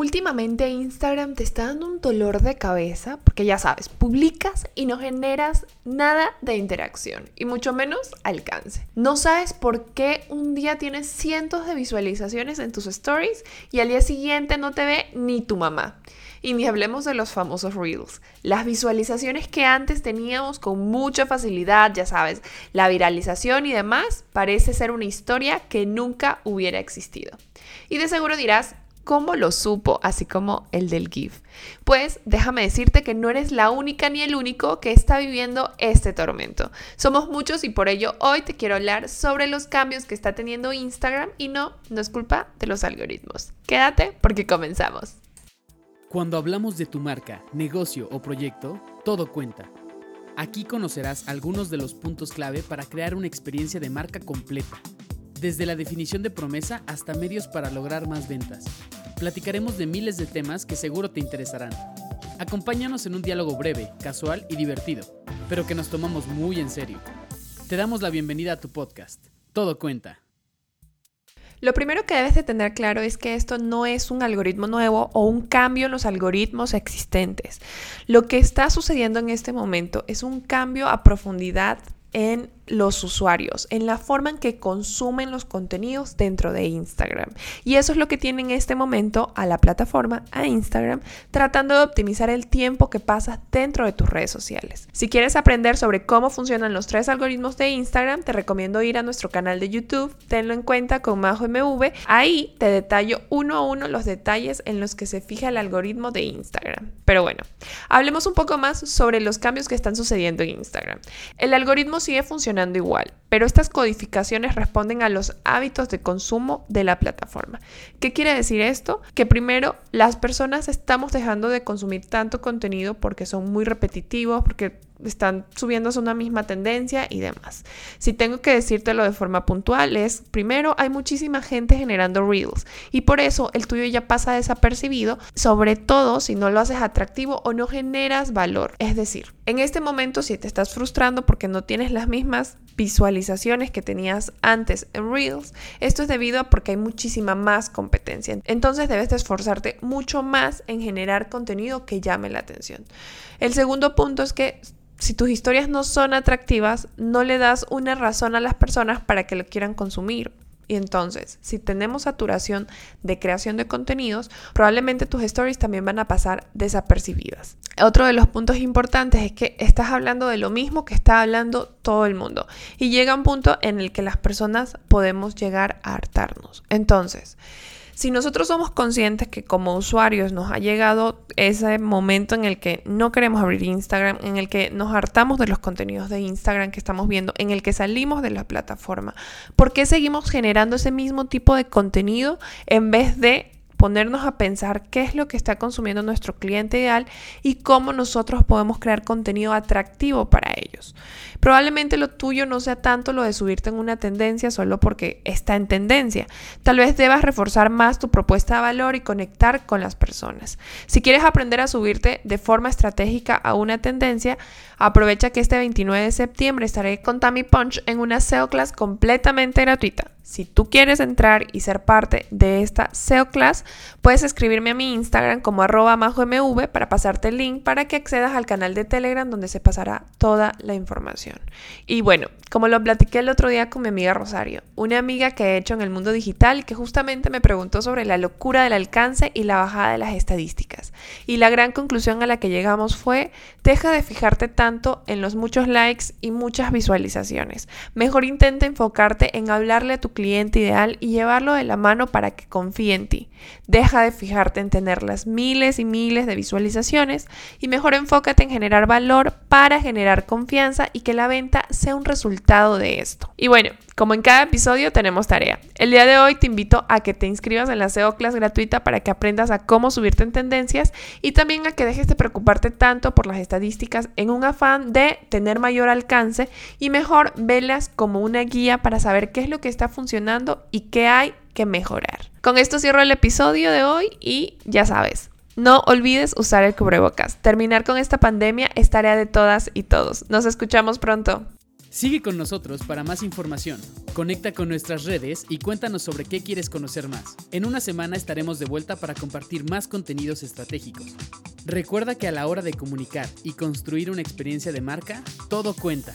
Últimamente Instagram te está dando un dolor de cabeza porque ya sabes, publicas y no generas nada de interacción y mucho menos alcance. No sabes por qué un día tienes cientos de visualizaciones en tus stories y al día siguiente no te ve ni tu mamá. Y ni hablemos de los famosos reels. Las visualizaciones que antes teníamos con mucha facilidad, ya sabes, la viralización y demás, parece ser una historia que nunca hubiera existido. Y de seguro dirás, ¿Cómo lo supo? Así como el del GIF. Pues déjame decirte que no eres la única ni el único que está viviendo este tormento. Somos muchos y por ello hoy te quiero hablar sobre los cambios que está teniendo Instagram y no, no es culpa de los algoritmos. Quédate porque comenzamos. Cuando hablamos de tu marca, negocio o proyecto, todo cuenta. Aquí conocerás algunos de los puntos clave para crear una experiencia de marca completa desde la definición de promesa hasta medios para lograr más ventas. Platicaremos de miles de temas que seguro te interesarán. Acompáñanos en un diálogo breve, casual y divertido, pero que nos tomamos muy en serio. Te damos la bienvenida a tu podcast. Todo cuenta. Lo primero que debes de tener claro es que esto no es un algoritmo nuevo o un cambio en los algoritmos existentes. Lo que está sucediendo en este momento es un cambio a profundidad en los usuarios, en la forma en que consumen los contenidos dentro de Instagram. Y eso es lo que tiene en este momento a la plataforma, a Instagram, tratando de optimizar el tiempo que pasas dentro de tus redes sociales. Si quieres aprender sobre cómo funcionan los tres algoritmos de Instagram, te recomiendo ir a nuestro canal de YouTube, tenlo en cuenta con Majo MV. Ahí te detallo uno a uno los detalles en los que se fija el algoritmo de Instagram. Pero bueno, hablemos un poco más sobre los cambios que están sucediendo en Instagram. El algoritmo sigue funcionando igual, pero estas codificaciones responden a los hábitos de consumo de la plataforma. ¿Qué quiere decir esto? Que primero las personas estamos dejando de consumir tanto contenido porque son muy repetitivos, porque están subiéndose una misma tendencia y demás. Si tengo que decírtelo de forma puntual es, primero, hay muchísima gente generando reels y por eso el tuyo ya pasa desapercibido, sobre todo si no lo haces atractivo o no generas valor. Es decir, en este momento si te estás frustrando porque no tienes las mismas visualizaciones que tenías antes en reels, esto es debido a porque hay muchísima más competencia. Entonces debes de esforzarte mucho más en generar contenido que llame la atención. El segundo punto es que si tus historias no son atractivas, no le das una razón a las personas para que lo quieran consumir. Y entonces, si tenemos saturación de creación de contenidos, probablemente tus stories también van a pasar desapercibidas. Otro de los puntos importantes es que estás hablando de lo mismo que está hablando todo el mundo. Y llega un punto en el que las personas podemos llegar a hartarnos. Entonces, si nosotros somos conscientes que como usuarios nos ha llegado ese momento en el que no queremos abrir Instagram, en el que nos hartamos de los contenidos de Instagram que estamos viendo, en el que salimos de la plataforma, ¿por qué seguimos generando ese mismo tipo de contenido en vez de ponernos a pensar qué es lo que está consumiendo nuestro cliente ideal y cómo nosotros podemos crear contenido atractivo para ellos. Probablemente lo tuyo no sea tanto lo de subirte en una tendencia solo porque está en tendencia. Tal vez debas reforzar más tu propuesta de valor y conectar con las personas. Si quieres aprender a subirte de forma estratégica a una tendencia, aprovecha que este 29 de septiembre estaré con Tammy Punch en una SEO class completamente gratuita. Si tú quieres entrar y ser parte de esta SEO Class, puedes escribirme a mi Instagram como arroba majomv para pasarte el link para que accedas al canal de Telegram donde se pasará toda la información. Y bueno, como lo platiqué el otro día con mi amiga Rosario, una amiga que he hecho en el mundo digital que justamente me preguntó sobre la locura del alcance y la bajada de las estadísticas. Y la gran conclusión a la que llegamos fue, deja de fijarte tanto en los muchos likes y muchas visualizaciones. Mejor intenta enfocarte en hablarle a tu cliente ideal y llevarlo de la mano para que confíe en ti. Deja de fijarte en tener las miles y miles de visualizaciones y mejor enfócate en generar valor para generar confianza y que la venta sea un resultado de esto. Y bueno, como en cada episodio tenemos tarea. El día de hoy te invito a que te inscribas en la SEO Class gratuita para que aprendas a cómo subirte en tendencias y también a que dejes de preocuparte tanto por las estadísticas en un afán de tener mayor alcance y mejor velas como una guía para saber qué es lo que está funcionando y qué hay que mejorar. Con esto cierro el episodio de hoy y ya sabes, no olvides usar el cubrebocas. Terminar con esta pandemia es tarea de todas y todos. Nos escuchamos pronto. Sigue con nosotros para más información. Conecta con nuestras redes y cuéntanos sobre qué quieres conocer más. En una semana estaremos de vuelta para compartir más contenidos estratégicos. Recuerda que a la hora de comunicar y construir una experiencia de marca, todo cuenta.